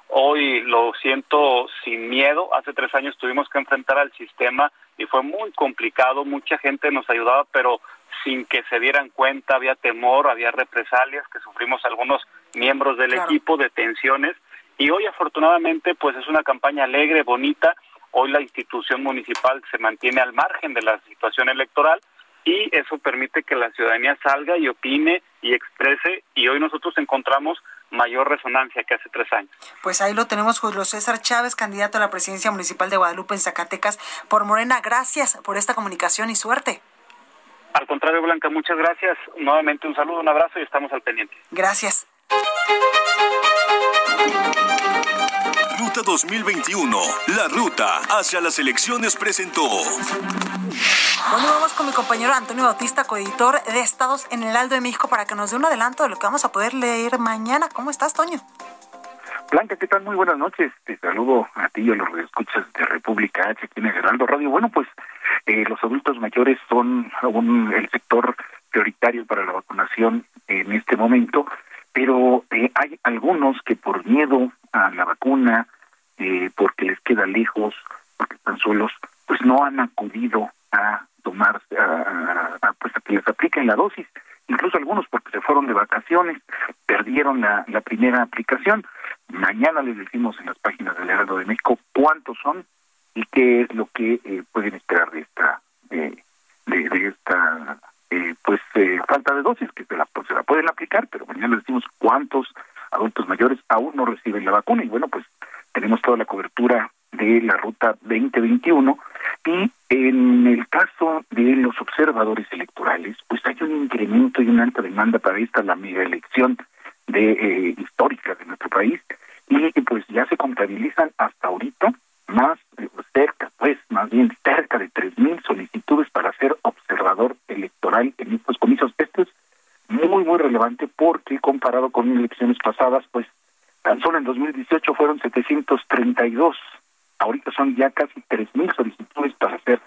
Hoy lo siento sin miedo. Hace tres años tuvimos que enfrentar al sistema y fue muy complicado. Mucha gente nos ayudaba, pero sin que se dieran cuenta, había temor, había represalias que sufrimos algunos miembros del equipo, de tensiones, y hoy afortunadamente pues es una campaña alegre, bonita, hoy la institución municipal se mantiene al margen de la situación electoral y eso permite que la ciudadanía salga y opine y exprese y hoy nosotros encontramos mayor resonancia que hace tres años. Pues ahí lo tenemos, Julio César Chávez, candidato a la presidencia municipal de Guadalupe en Zacatecas por Morena. Gracias por esta comunicación y suerte. Al contrario, Blanca, muchas gracias. Nuevamente un saludo, un abrazo y estamos al pendiente. Gracias. Ruta 2021, la ruta hacia las elecciones presentó. Bueno, vamos con mi compañero Antonio Bautista, coeditor de Estados en el Aldo de México, para que nos dé un adelanto de lo que vamos a poder leer mañana. ¿Cómo estás, Toño? Blanca, ¿qué tal? Muy buenas noches. Te saludo a ti y a los escuchas de República H aquí en el Heraldo Radio. Bueno, pues eh, los adultos mayores son el sector prioritario para la vacunación en este momento, pero eh, hay algunos que por miedo a la vacuna, eh, porque les queda lejos, porque están solos, pues no han acudido a tomar, a, pues a que les apliquen la dosis. Incluso algunos porque se fueron de vacaciones, perdieron la, la primera aplicación. Mañana les decimos en las páginas del Heraldo de México cuántos son y qué es lo que eh, pueden esperar de esta de, de, eh, falta de dosis que se la, pues, se la pueden aplicar, pero mañana les decimos cuántos adultos mayores aún no reciben la vacuna. Y bueno pues tenemos toda la cobertura de la ruta 2021 y en el caso de los observadores electorales pues hay un incremento y una alta demanda para esta la mega elección de eh, histórica de nuestro país. Y pues ya se contabilizan hasta ahorita más eh, cerca, pues más bien cerca de tres mil solicitudes para ser observador electoral en estos comicios. Esto es muy muy relevante porque comparado con elecciones pasadas, pues tan solo en 2018 fueron 732. Ahorita son ya casi tres mil solicitudes para ser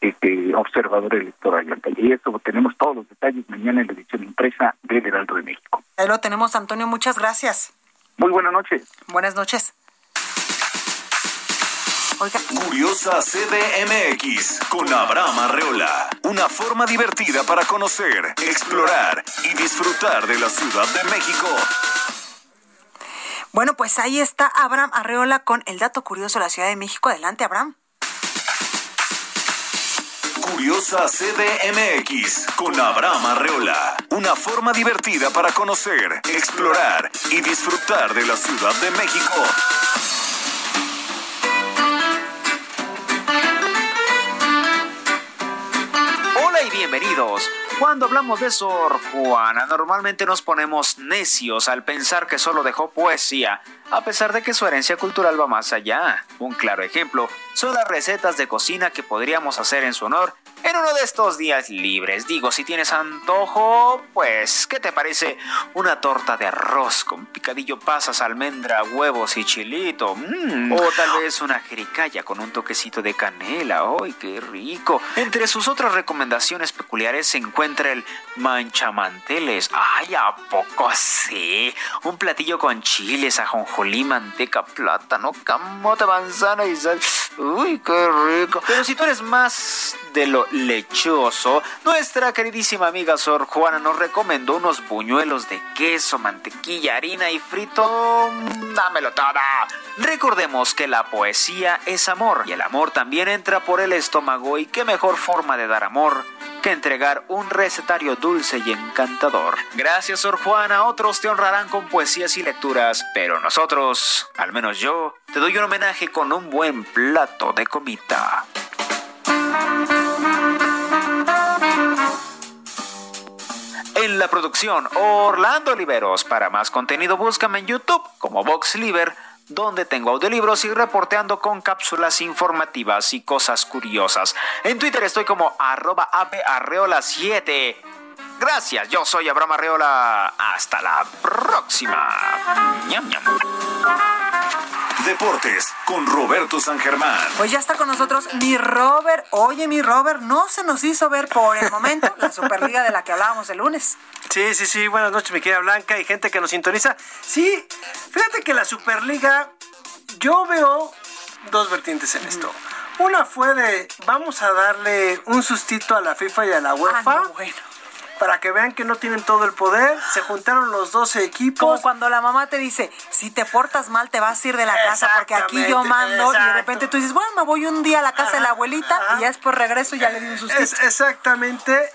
este observador electoral. Y eso tenemos todos los detalles mañana en la edición impresa del Heraldo de México. Ahí lo tenemos, Antonio. Muchas gracias. Muy buenas noches. Buenas noches. Curiosa CDMX con Abraham Arreola. Una forma divertida para conocer, explorar y disfrutar de la Ciudad de México. Bueno, pues ahí está Abraham Arreola con el dato curioso de la Ciudad de México. Adelante, Abraham. Curiosa CDMX con Abraham Arreola. Una forma divertida para conocer, explorar y disfrutar de la Ciudad de México. Cuando hablamos de Sor Juana, normalmente nos ponemos necios al pensar que solo dejó poesía, a pesar de que su herencia cultural va más allá. Un claro ejemplo son las recetas de cocina que podríamos hacer en su honor en uno de estos días libres. Digo, si tienes antojo, pues, ¿qué te parece? Una torta de arroz con picadillo pasas, almendra, huevos y chilito. Mm. O tal vez una jericaya con un toquecito de canela. ¡Ay, qué rico! Entre sus otras recomendaciones peculiares se encuentra el manchamanteles. ¡Ay, a poco sí! Un platillo con chiles, ajonjolí, manteca, plátano, camote, manzana y sal. ¡Uy, qué rico! Pero si tú eres más de lo lechoso, nuestra queridísima amiga Sor Juana nos recomendó unos buñuelos de queso, mantequilla, harina y frito. Dámelo toda. Recordemos que la poesía es amor y el amor también entra por el estómago y qué mejor forma de dar amor que entregar un recetario dulce y encantador. Gracias, Sor Juana. Otros te honrarán con poesías y lecturas, pero nosotros, al menos yo, te doy un homenaje con un buen plato de comida. La producción, Orlando Oliveros. Para más contenido, búscame en YouTube como VoxLiver, donde tengo audiolibros y reporteando con cápsulas informativas y cosas curiosas. En Twitter estoy como arroba abearreola7. Gracias, yo soy Abraham Arreola. Hasta la próxima. Deportes con Roberto San Germán. Pues ya está con nosotros mi Robert. Oye, mi Robert, no se nos hizo ver por el momento la Superliga de la que hablábamos el lunes. Sí, sí, sí. Buenas noches, mi querida Blanca y gente que nos sintoniza. Sí, fíjate que la Superliga, yo veo dos vertientes en esto. Una fue de, vamos a darle un sustito a la FIFA y a la UEFA. Ah, no, bueno. Para que vean que no tienen todo el poder, se juntaron los 12 equipos. Como cuando la mamá te dice, si te portas mal te vas a ir de la casa porque aquí yo mando y de repente tú dices, bueno, me voy un día a la casa de la abuelita y ya después regreso y ya le di un sustito. Es exactamente.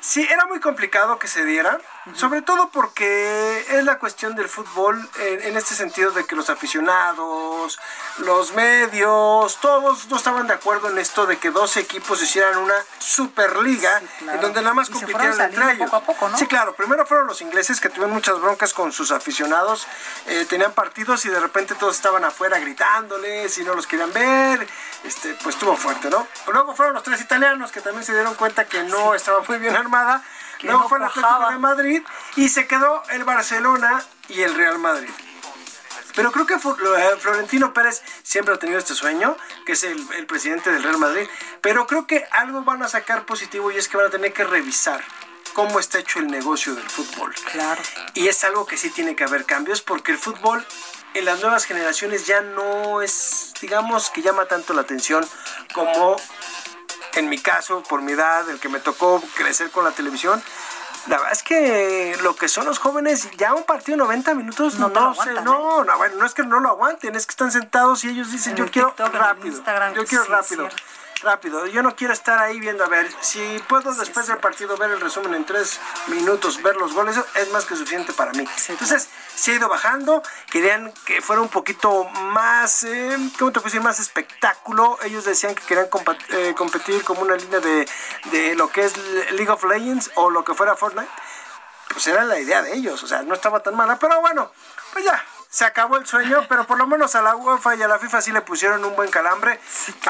Sí, era muy complicado que se diera. Sobre todo porque es la cuestión del fútbol en, en, este sentido de que los aficionados, los medios, todos no estaban de acuerdo en esto de que dos equipos hicieran una superliga en donde nada más compitieran entre ellos. Poco a poco, ¿no? Sí, claro. Primero fueron los ingleses que tuvieron muchas broncas con sus aficionados, eh, tenían partidos y de repente todos estaban afuera gritándoles y no los querían ver. Este, pues estuvo fuerte, ¿no? Luego fueron los tres italianos que también se dieron cuenta que no estaba muy bien armada. No fue el Atlético de Madrid y se quedó el Barcelona y el Real Madrid. Pero creo que Florentino Pérez siempre ha tenido este sueño, que es el, el, presidente del Real Madrid. Pero creo que algo van a sacar positivo y es que van a tener que revisar cómo está hecho el negocio del fútbol. Claro. Y es algo que sí tiene que haber cambios porque el fútbol en las nuevas generaciones ya no es, digamos, que llama tanto la atención como en mi caso, por mi edad, el que me tocó crecer con la televisión, la verdad es que lo que son los jóvenes, ya un partido 90 minutos no, no sé, no, no, bueno, no es que no lo aguanten, es que están sentados y ellos dicen, En yo quiero TikTok, en el rápido, yo quiero rápido. Rápido, yo no quiero estar ahí viendo, a ver, si puedo después del partido ver el resumen en tres minutos, ver los goles, es más que suficiente para mí. Entonces, se ha ido bajando, querían que fuera un poquito más, eh, ¿cómo te puedo decir? Más espectáculo. Ellos decían que querían eh, competir como una línea de, de lo que es League of Legends o lo que fuera Fortnite. Pues era la idea de ellos, o sea, no estaba tan mala, pero bueno, pues ya. Se acabó el sueño, pero por lo menos a la UEFA y a la FIFA sí le pusieron un buen calambre.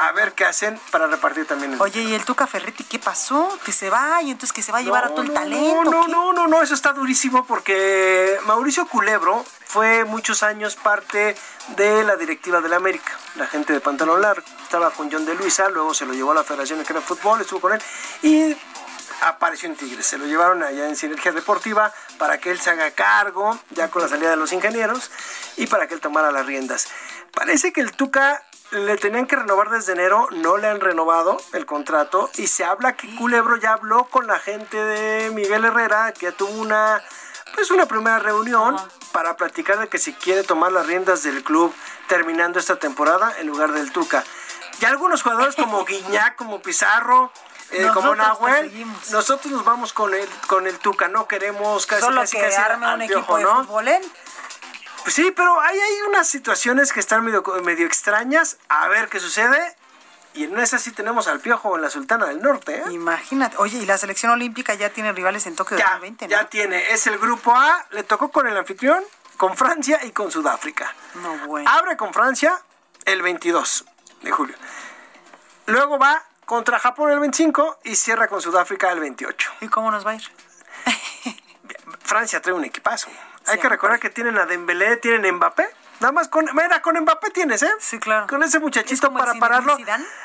A ver qué hacen para repartir también el Oye, ¿y el Tuca Ferretti qué pasó? Que se va y entonces que se va a llevar a todo el no, talento. No, ¿qué? no, no, no, eso está durísimo porque Mauricio Culebro fue muchos años parte de la directiva de la América, la gente de pantalón largo. Estaba con John de Luisa, luego se lo llevó a la Federación de Fútbol, estuvo con él y apareció en Tigres. Se lo llevaron allá en Sinergia Deportiva para que él se haga cargo, ya con la salida de los ingenieros, y para que él tomara las riendas. Parece que el Tuca le tenían que renovar desde enero, no le han renovado el contrato, y se habla que Culebro ya habló con la gente de Miguel Herrera, que ya tuvo una, pues una primera reunión para platicar de que si quiere tomar las riendas del club terminando esta temporada en lugar del Tuca. Ya algunos jugadores como Guiñac, como Pizarro, eh, como Nahuel, nosotros nos vamos con el, con el Tuca, no queremos casi, Solo casi, que casi arme un equipo de ¿no? fútbol él. Pues sí, pero hay, hay unas situaciones que están medio, medio extrañas. A ver qué sucede. Y en esa sí tenemos al Piojo en la Sultana del Norte. ¿eh? Imagínate. Oye, y la selección olímpica ya tiene rivales en Tokio Ya, 2020, ¿no? ya tiene. Es el grupo A. Le tocó con el anfitrión, con Francia y con Sudáfrica. No, bueno. Abre con Francia el 22 de julio. Luego va contra Japón el 25 y cierra con Sudáfrica el 28. ¿Y cómo nos va a ir? (laughs) Francia trae un equipazo. Hay que recordar que tienen a Dembélé, tienen a Mbappé. Nada más con, mira, con Mbappé tienes, ¿eh? Sí, claro. Con ese muchachito el para Zinedine pararlo.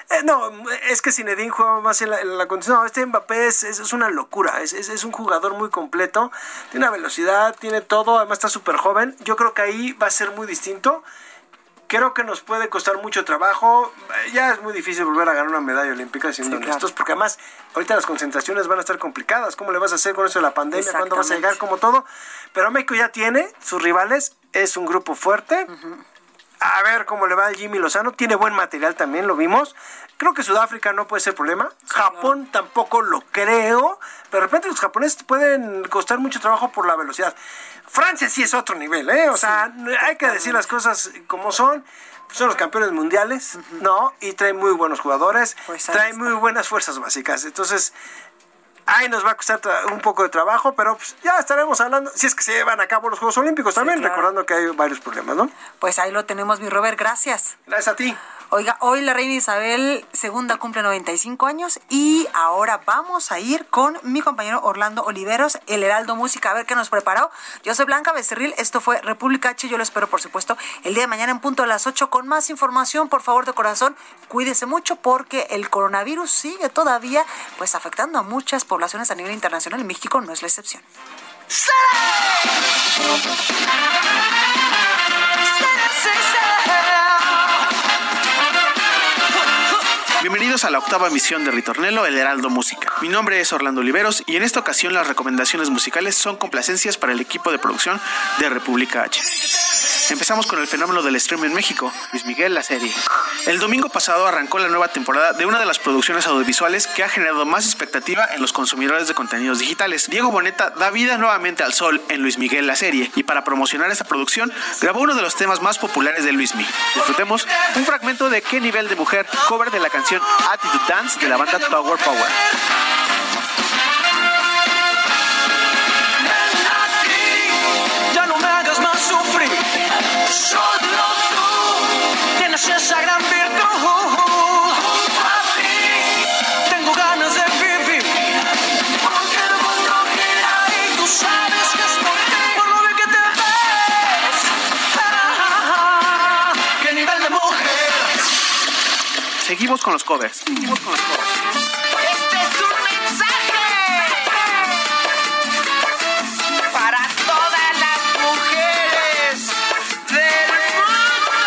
Eh, no, es que Zinedine juega más en la, en la condición. No, este Mbappé es, es, es una locura. Es, es, es un jugador muy completo. Tiene una velocidad, tiene todo. Además está súper joven. Yo creo que ahí va a ser muy distinto. Creo que nos puede costar mucho trabajo. Eh, Ya es muy difícil volver a ganar una medalla olímpica, siendo Sí, honestos, claro. porque además ahorita las concentraciones van a estar complicadas. ¿Cómo le vas a hacer con eso de la pandemia? ¿Cuándo vas a llegar? Como todo. Pero México ya tiene sus rivales. Es un grupo fuerte. A ver cómo le va a Jimmy Lozano. Tiene buen material también, lo vimos. Creo que Sudáfrica no puede ser problema. Japón tampoco lo creo. Pero de repente los japoneses pueden costar mucho trabajo por la velocidad. Francia sí es otro nivel, ¿eh? O sea, hay que decir las cosas como son. Son los campeones mundiales, ¿no? Y traen muy buenos jugadores. Pues traen muy buenas fuerzas básicas. Entonces, Ahí nos va a costar un poco de trabajo, pero pues, ya estaremos hablando, si es que se llevan a cabo los Juegos Olímpicos también, claro. recordando que hay varios problemas, ¿no? Pues ahí lo tenemos, mi Robert, gracias. Gracias a ti. Oiga, hoy la reina Isabel II cumple 95 años y ahora vamos a ir con mi compañero Orlando Oliveros, el Heraldo Música, a ver qué nos preparó. Yo soy Blanca Becerril, esto fue República H, yo lo espero por supuesto el día de mañana en punto a las 8 con más información, por favor de corazón, cuídese mucho porque el coronavirus sigue todavía pues afectando a muchas poblaciones a nivel internacional y México no es la excepción. Bienvenidos a la octava emisión de Ritornelo, el Heraldo Música. Mi nombre es Orlando Oliveros y en esta ocasión las recomendaciones musicales son complacencias para el equipo de producción de República H. Empezamos con el fenómeno del stream en México, Luis Miguel, la serie. El domingo pasado arrancó la nueva temporada de una de las producciones audiovisuales que ha generado más expectativa en los consumidores de contenidos digitales. Diego Boneta da vida nuevamente al sol en Luis Miguel, la serie, y para promocionar esta producción grabó uno de los temas más populares de Luis Miguel. Disfrutemos un fragmento de Qué nivel de mujer, cover de la canción Attitude Dance de la banda Tower Power. Solo tú tienes esa gran Seguimos con los covers. Seguimos con los covers. Este es un mensaje para todas las mujeres del mundo.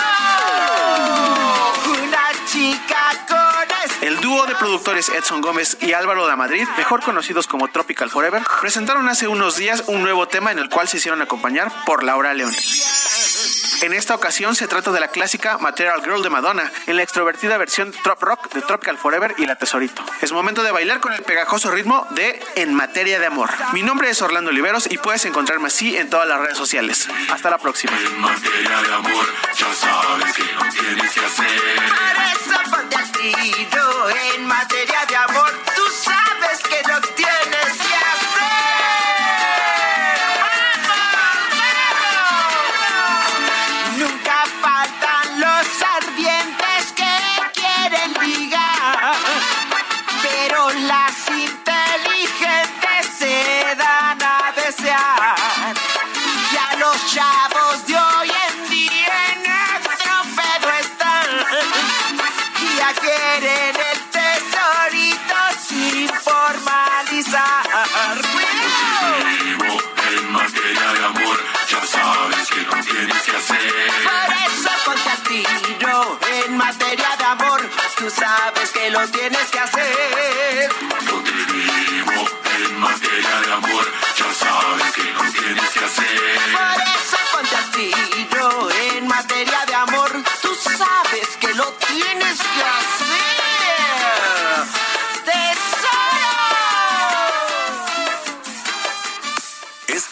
Una chica con El dúo de productores Edson Gómez y Álvaro de Madrid, mejor conocidos como Tropical Forever, presentaron hace unos días un nuevo tema en el cual se hicieron acompañar por Laura León. En esta ocasión se trata de la clásica Material Girl de Madonna, en la extrovertida versión Trop Rock de Tropical Forever y La Tesorito. Es momento de bailar con el pegajoso ritmo de En Materia de Amor. Mi nombre es Orlando Oliveros y puedes encontrarme así en todas las redes sociales. Hasta la próxima. En materia de amor, ya sabes que no tienes que hacer. En materia de amor. Sabes que lo tienes que hacer. Yo te digo, en materia de amor, ya sabes que lo tienes que hacer.